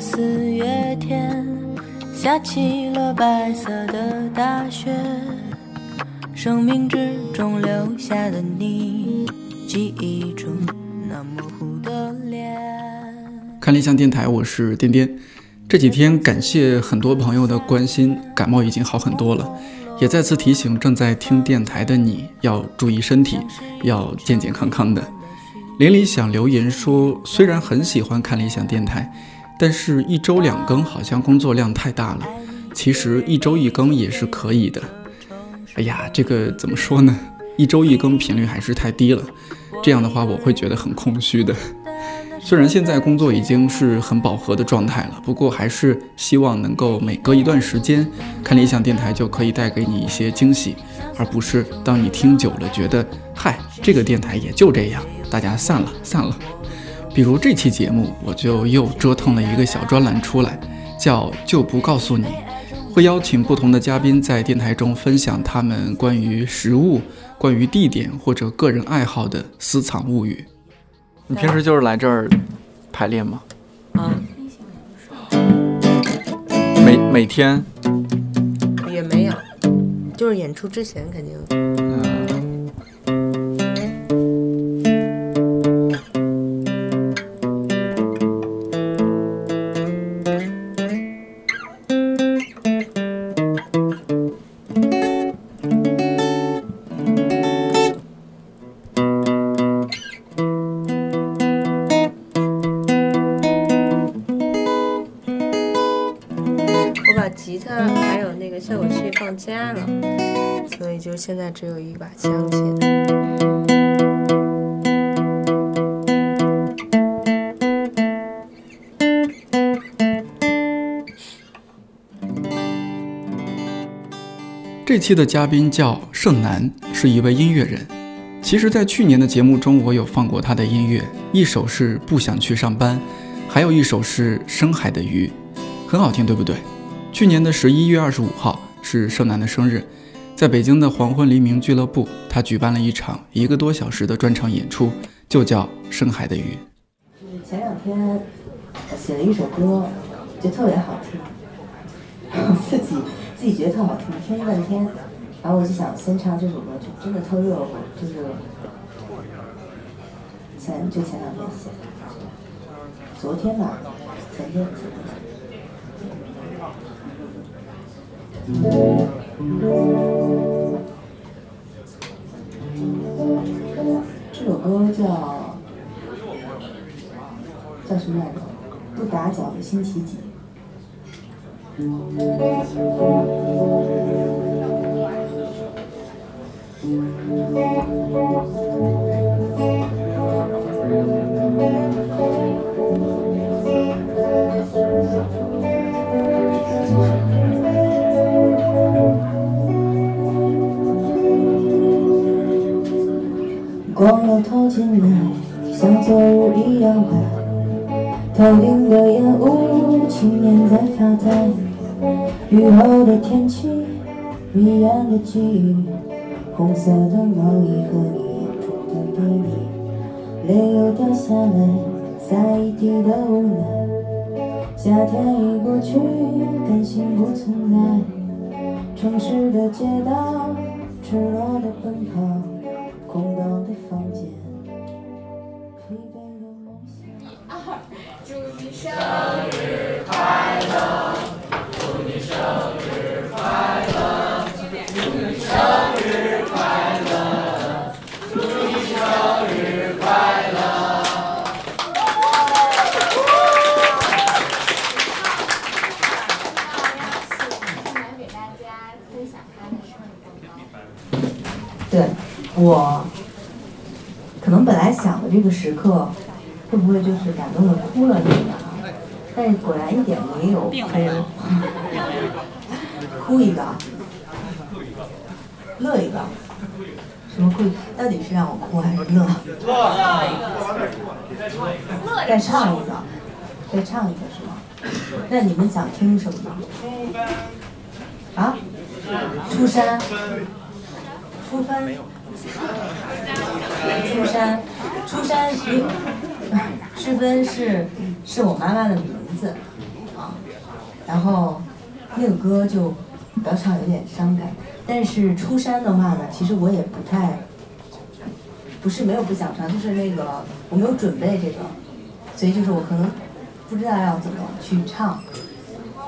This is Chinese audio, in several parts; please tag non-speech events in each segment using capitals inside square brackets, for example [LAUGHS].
四月天，下起了白色的大雪。生命之中留下的你，记忆中那模糊的脸。看理想电台，我是颠颠。这几天感谢很多朋友的关心，感冒已经好很多了。也再次提醒正在听电台的你要注意身体，要健健康康的。林理想留言说，虽然很喜欢看理想电台，但是一周两更好像工作量太大了。其实一周一更也是可以的。哎呀，这个怎么说呢？一周一更频率还是太低了，这样的话我会觉得很空虚的。虽然现在工作已经是很饱和的状态了，不过还是希望能够每隔一段时间看理想电台就可以带给你一些惊喜，而不是当你听久了觉得嗨，这个电台也就这样，大家散了散了。比如这期节目，我就又折腾了一个小专栏出来，叫就不告诉你。会邀请不同的嘉宾在电台中分享他们关于食物、关于地点或者个人爱好的私藏物语。你平时就是来这儿排练吗？啊，每每天？也没有，就是演出之前肯定。现在只有一把枪琴。这期的嘉宾叫盛楠，是一位音乐人。其实，在去年的节目中，我有放过他的音乐，一首是《不想去上班》，还有一首是《深海的鱼》，很好听，对不对？去年的十一月二十五号是盛楠的生日。在北京的黄昏黎明俱乐部，他举办了一场一个多小时的专场演出，就叫《深海的鱼》。前两天写了一首歌，就特别好听，然后自己自己觉得特好听，听了半天，然后我就想先唱这首歌，就真的特热乎，就是前就前两天写的，昨天吧，前天。这首歌叫叫什么来着？不打搅的星期几？进来，像昨日一样白。头顶的烟雾，轻烟在发呆。雨后的天气，迷人的记忆。红色的毛衣和你眼中的美丽，泪又掉下来，洒一地的无奈。夏天已过去，感情不存在。城市的街道，赤裸的奔跑。空荡的房间，生日快乐对。我可能本来想的这个时刻，会不会就是感动的哭了那个？但是果然一点没有哭，[LAUGHS] 哭一个，乐一个，什么哭？到底是让我哭还是乐？再唱一个，再唱一个是吗？那你们想听什么？啊？出山？出分？出山，出山因为诗芬是是我妈妈的名字啊，然后那个歌就比较唱有点伤感，但是出山的话呢，其实我也不太，不是没有不想唱，就是那个我没有准备这个，所以就是我可能不知道要怎么去唱。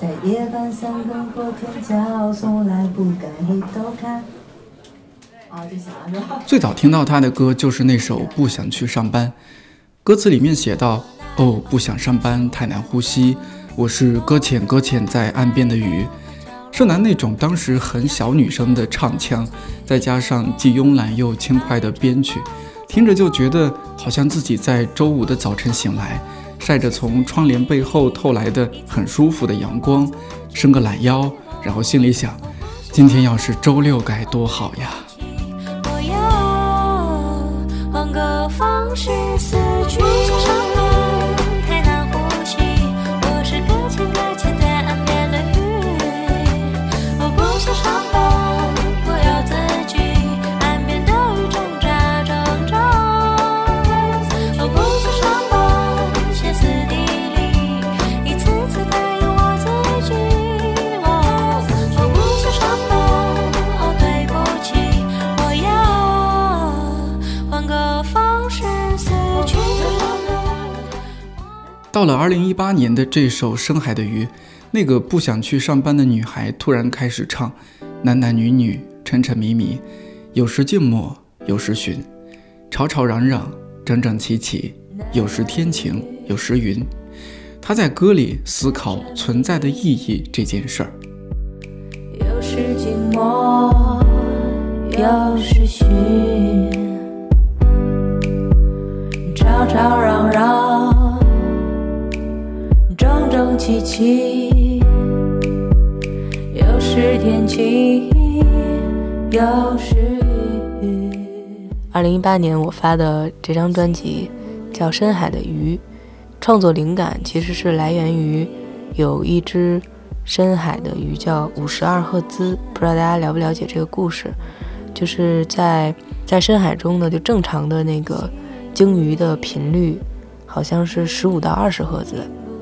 在夜半三更过天桥，从来不敢回头看。啊，就想了？最早听到他的歌就是那首《不想去上班》，歌词里面写道：“哦，不想上班，太难呼吸，我是搁浅搁浅在岸边的鱼。”盛楠那种当时很小女生的唱腔，再加上既慵懒又轻快的编曲，听着就觉得好像自己在周五的早晨醒来，晒着从窗帘背后透来的很舒服的阳光，伸个懒腰，然后心里想：今天要是周六该多好呀！何方式死去。到了二零一八年的这首《深海的鱼》，那个不想去上班的女孩突然开始唱，男男女女，沉沉迷迷，有时静默，有时寻，吵吵嚷嚷，整整齐齐，有时天晴，有时云。她在歌里思考存在的意义这件事儿。有时静默，有时寻，吵吵嚷嚷，整整齐齐。有时天晴，有时雨。二零一八年我发的这张专辑叫《深海的鱼》，创作灵感其实是来源于有一只深海的鱼叫五十二赫兹，不知道大家了不了解这个故事？就是在在深海中呢，就正常的那个鲸鱼的频率好像是十五到二十赫兹，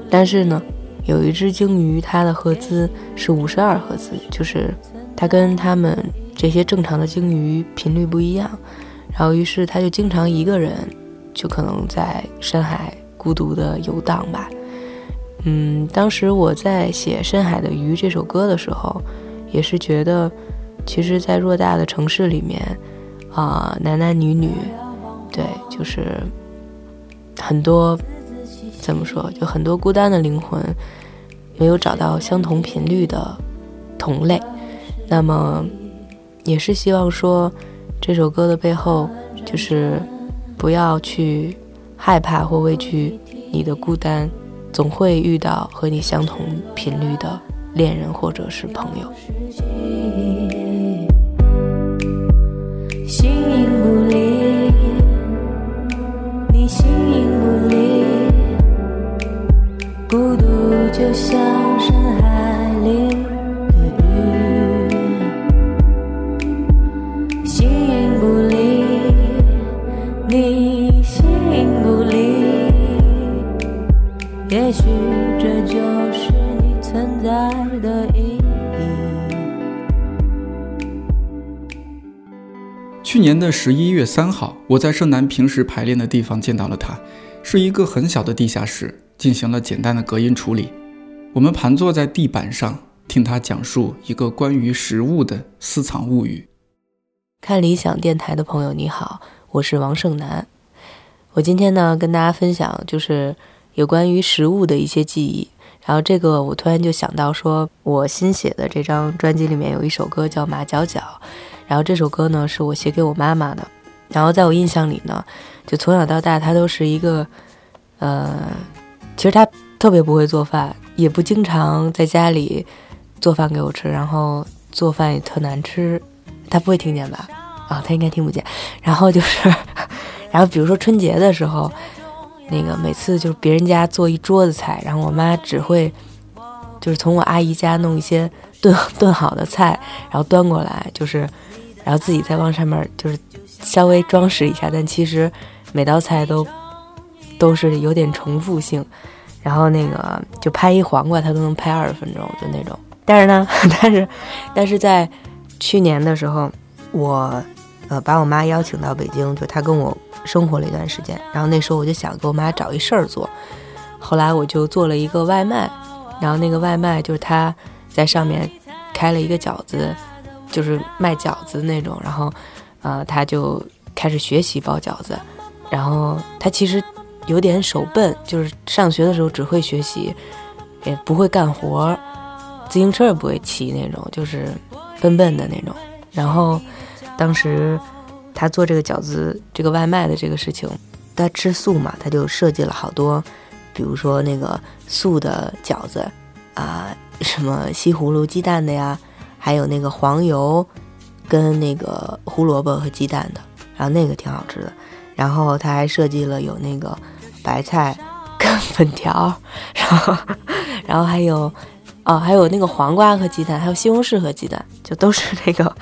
但是呢，有一只鲸鱼它的赫兹是五十二赫兹，就是它跟它们这些正常的鲸鱼频率不一样，然后于是它就经常一个人，就可能在深海孤独的游荡吧。嗯，当时我在写《深海的鱼》这首歌的时候，也是觉得，其实，在偌大的城市里面，啊、男男女女，对，就是很多怎么说，就很多孤单的灵魂，没有找到相同频率的同类。那么，也是希望说，这首歌的背后，就是不要去害怕或畏惧你的孤单。总会遇到和你相同频率的恋人或者是朋友。就像深海里的鱼。形影不离，你形影不离。也许这就是你存在的意义。去年的十一月三号，我在盛楠平时排练的地方见到了他，是一个很小的地下室，进行了简单的隔音处理。我们盘坐在地板上，听他讲述一个关于食物的私藏物语。看理想电台的朋友，你好，我是王胜男。我今天呢，跟大家分享就是有关于食物的一些记忆。然后这个我突然就想到，说我新写的这张专辑里面有一首歌叫《马角角》。然后这首歌呢是我写给我妈妈的，然后在我印象里呢，就从小到大她都是一个，呃，其实她特别不会做饭，也不经常在家里做饭给我吃，然后做饭也特难吃，他不会听见吧？啊，他应该听不见。然后就是，[LAUGHS] 然后比如说春节的时候，那个每次就是别人家做一桌子菜，然后我妈只会就是从我阿姨家弄一些炖炖好的菜，然后端过来，就是。然后自己再往上面就是稍微装饰一下，但其实每道菜都都是有点重复性，然后那个就拍一黄瓜，他都能拍二十分钟，就那种。但是呢，[LAUGHS] 但是但是在去年的时候，我呃把我妈邀请到北京，就她跟我生活了一段时间，然后那时候我就想给我妈找一事儿做，后来我就做了一个外卖，然后那个外卖就是她在上面开了一个饺子，就是卖饺子那种，然后呃她就开始学习包饺子，然后她其实有点手笨，就是上学的时候只会学习，也不会干活儿。自行车也不会骑那种，就是笨笨的那种。然后当时他做这个饺子这个外卖的这个事情，他吃素嘛，他就设计了好多，比如说那个素的饺子啊，什么西葫芦鸡蛋的呀，还有那个黄油跟那个胡萝卜和鸡蛋的，然后那个挺好吃的。然后他还设计了有那个白菜跟粉条，然后然后还有。哦，还有那个黄瓜和鸡蛋，还有西红柿和鸡蛋，就都是那个，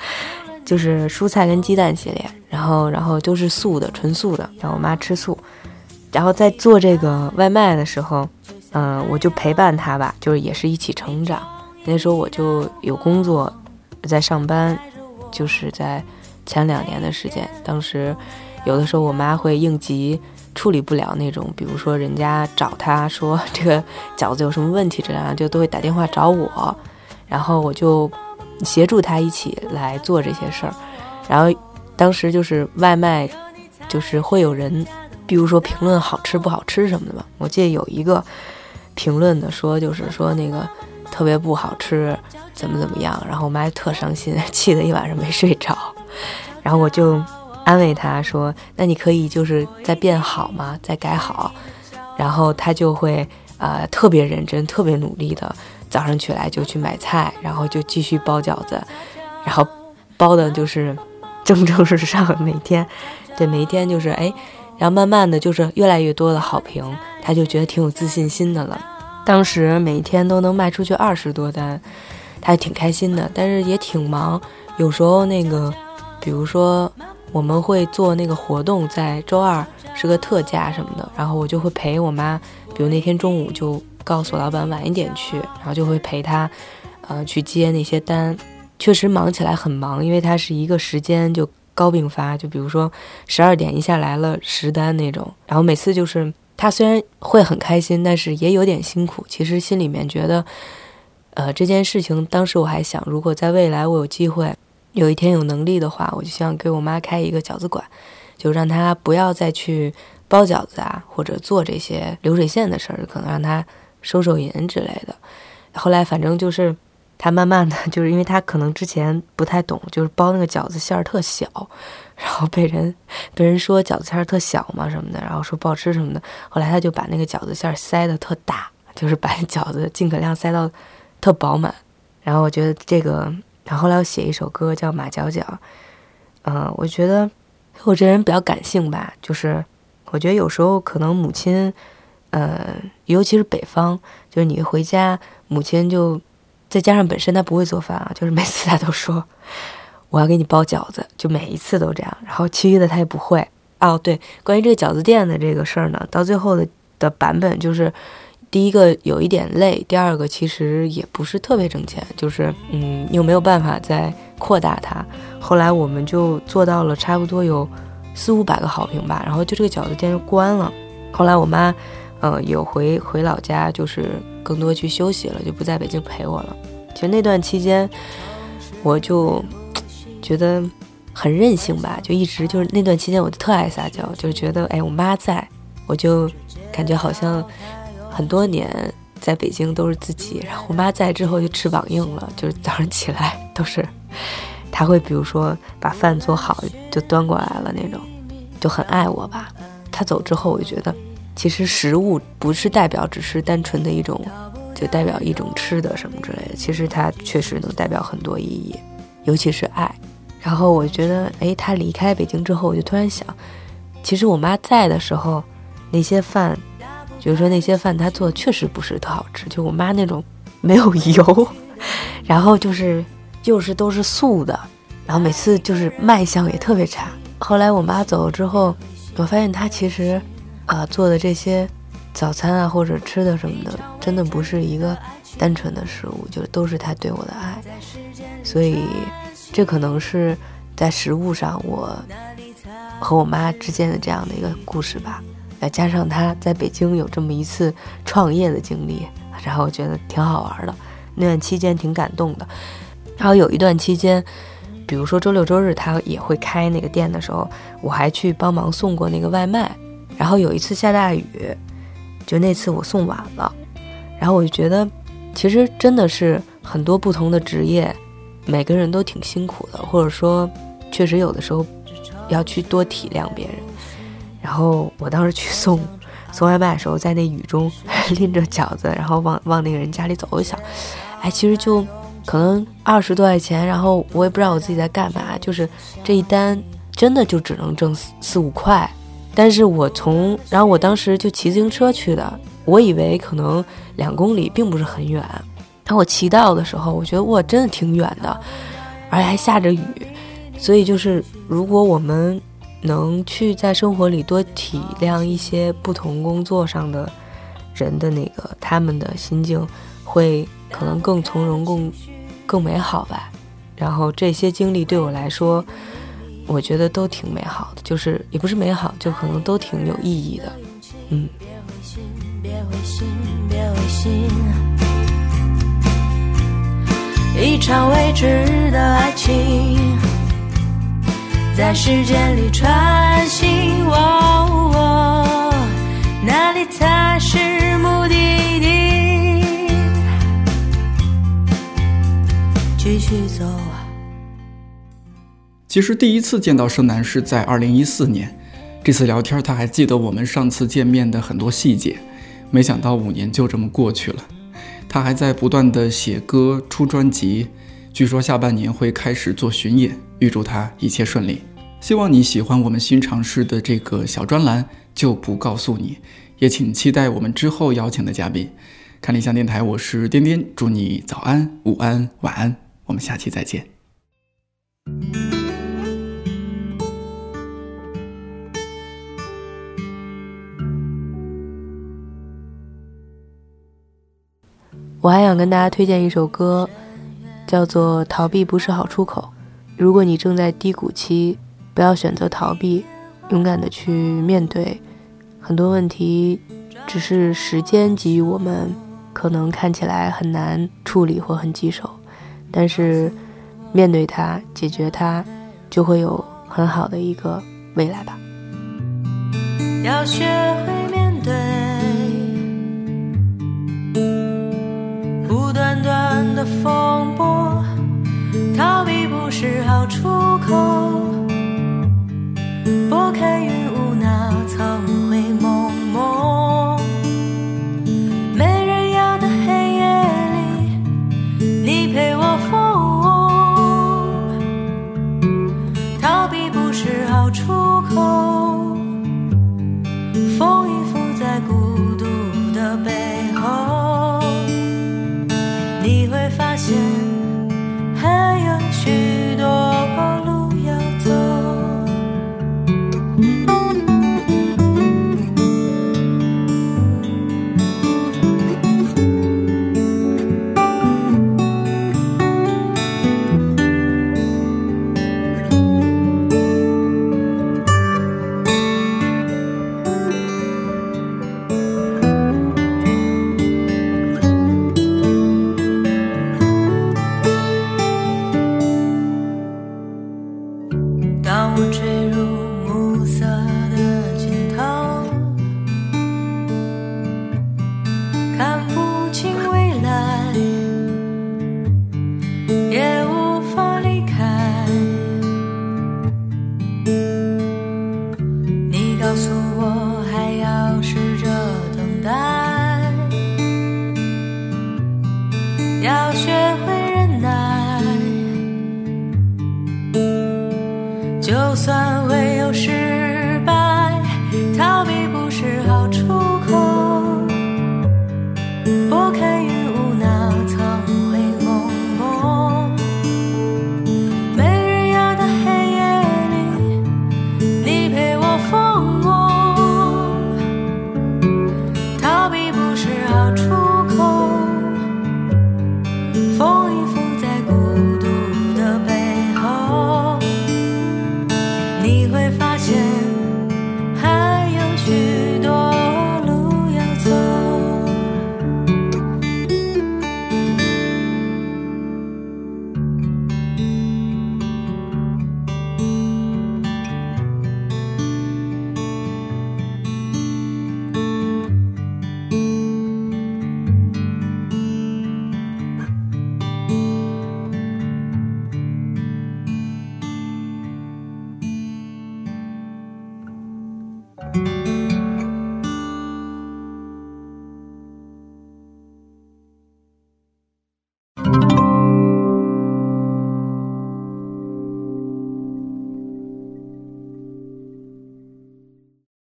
就是蔬菜跟鸡蛋系列。然后，然后都是素的，纯素的。然后我妈吃素。然后在做这个外卖的时候，嗯，我就陪伴她吧，就是也是一起成长。那时候我就有工作，在上班，就是在前两年的时间。当时有的时候我妈会应急。处理不了那种，比如说人家找他说这个饺子有什么问题之类的，就都会打电话找我，然后我就协助他一起来做这些事儿。然后当时就是外卖，就是会有人，比如说评论好吃不好吃什么的嘛。我记得有一个评论的说，就是说那个特别不好吃，怎么怎么样。然后我妈特伤心，气得一晚上没睡着。[LAUGHS] 然后我就。安慰他说：“那你可以就是再变好吗？再改好。”然后他就会呃特别认真、特别努力的早上起来就去买菜，然后就继续包饺子，然后包的就是蒸蒸日上，每天对每一天就是哎，然后慢慢的就是越来越多的好评，他就觉得挺有自信心的了。当时每一天都能卖出去二十多单，他也挺开心的，但是也挺忙，有时候那个比如说。我们会做那个活动，在周二是个特价什么的，然后我就会陪我妈，比如那天中午就告诉老板晚一点去，然后就会陪她，呃，去接那些单。确实忙起来很忙，因为它是一个时间就高并发，就比如说十二点一下来了十单那种，然后每次就是他虽然会很开心，但是也有点辛苦。其实心里面觉得，呃，这件事情当时我还想，如果在未来我有机会。有一天有能力的话，我就希望给我妈开一个饺子馆，就让她不要再去包饺子啊，或者做这些流水线的事儿，可能让她收收银之类的。后来反正就是她慢慢的，就是因为她可能之前不太懂，就是包那个饺子馅儿特小，然后被人被人说饺子馅儿特小嘛什么的，然后说不好吃什么的。后来她就把那个饺子馅儿塞的特大，就是把饺子尽可量塞到特饱满。然后我觉得这个。然后后来我写一首歌叫《马角角》，嗯，我觉得我这人比较感性吧，就是我觉得有时候可能母亲，呃，尤其是北方，就是你回家，母亲就再加上本身她不会做饭啊，就是每次她都说我要给你包饺子，就每一次都这样。然后其余的她也不会。哦，对，关于这个饺子店的这个事儿呢，到最后的的版本就是。第一个有一点累，第二个其实也不是特别挣钱，就是嗯，又没有办法再扩大它。后来我们就做到了差不多有四五百个好评吧，然后就这个饺子店就关了。后来我妈，呃，有回回老家，就是更多去休息了，就不在北京陪我了。其实那段期间，我就觉得很任性吧，就一直就是那段期间，我就特爱撒娇，就觉得哎，我妈在，我就感觉好像。很多年在北京都是自己，然后我妈在之后就翅膀硬了，就是早上起来都是，她会比如说把饭做好就端过来了那种，就很爱我吧。她走之后，我就觉得其实食物不是代表只是单纯的一种，就代表一种吃的什么之类的，其实它确实能代表很多意义，尤其是爱。然后我觉得，哎，她离开北京之后，我就突然想，其实我妈在的时候，那些饭。比如说那些饭他做的确实不是特好吃，就我妈那种 [LAUGHS] 没有油，然后就是又是都是素的，然后每次就是卖相也特别差。后来我妈走了之后，我发现她其实，啊，做的这些早餐啊或者吃的什么的，真的不是一个单纯的食物，就都是他对我的爱。所以，这可能是在食物上我和我妈之间的这样的一个故事吧。再加上他在北京有这么一次创业的经历，然后我觉得挺好玩的。那段期间挺感动的。然后有一段期间，比如说周六周日他也会开那个店的时候，我还去帮忙送过那个外卖。然后有一次下大雨，就那次我送晚了。然后我就觉得，其实真的是很多不同的职业，每个人都挺辛苦的，或者说确实有的时候要去多体谅别人。然后我当时去送 [LAUGHS] 送外卖的时候，在那雨中 [LAUGHS] 拎着饺子，然后往往那个人家里走，我想，哎，其实就可能二十多块钱，然后我也不知道我自己在干嘛，就是这一单真的就只能挣四四五块，但是我从然后我当时就骑自行车去的，我以为可能两公里并不是很远，然后我骑到的时候，我觉得哇，真的挺远的，而且还下着雨，所以就是如果我们。能去在生活里多体谅一些不同工作上的人的那个他们的心境，会可能更从容、更更美好吧。然后这些经历对我来说，我觉得都挺美好的，就是也不是美好，就可能都挺有意义的。嗯。一场未知的爱情。在时间里穿行，哪里才是目的地？继续走啊！其实第一次见到盛楠是在二零一四年，这次聊天他还记得我们上次见面的很多细节。没想到五年就这么过去了，他还在不断的写歌、出专辑，据说下半年会开始做巡演。预祝他一切顺利。希望你喜欢我们新尝试的这个小专栏，就不告诉你。也请期待我们之后邀请的嘉宾。看理想电台，我是颠颠，祝你早安、午安、晚安，我们下期再见。我还想跟大家推荐一首歌，叫做《逃避不是好出口》。如果你正在低谷期，不要选择逃避，勇敢的去面对很多问题，只是时间给予我们，可能看起来很难处理或很棘手，但是面对它，解决它，就会有很好的一个未来吧。要学会面对不断断的风波，逃避不是好出口。拨开云雾，那苍算会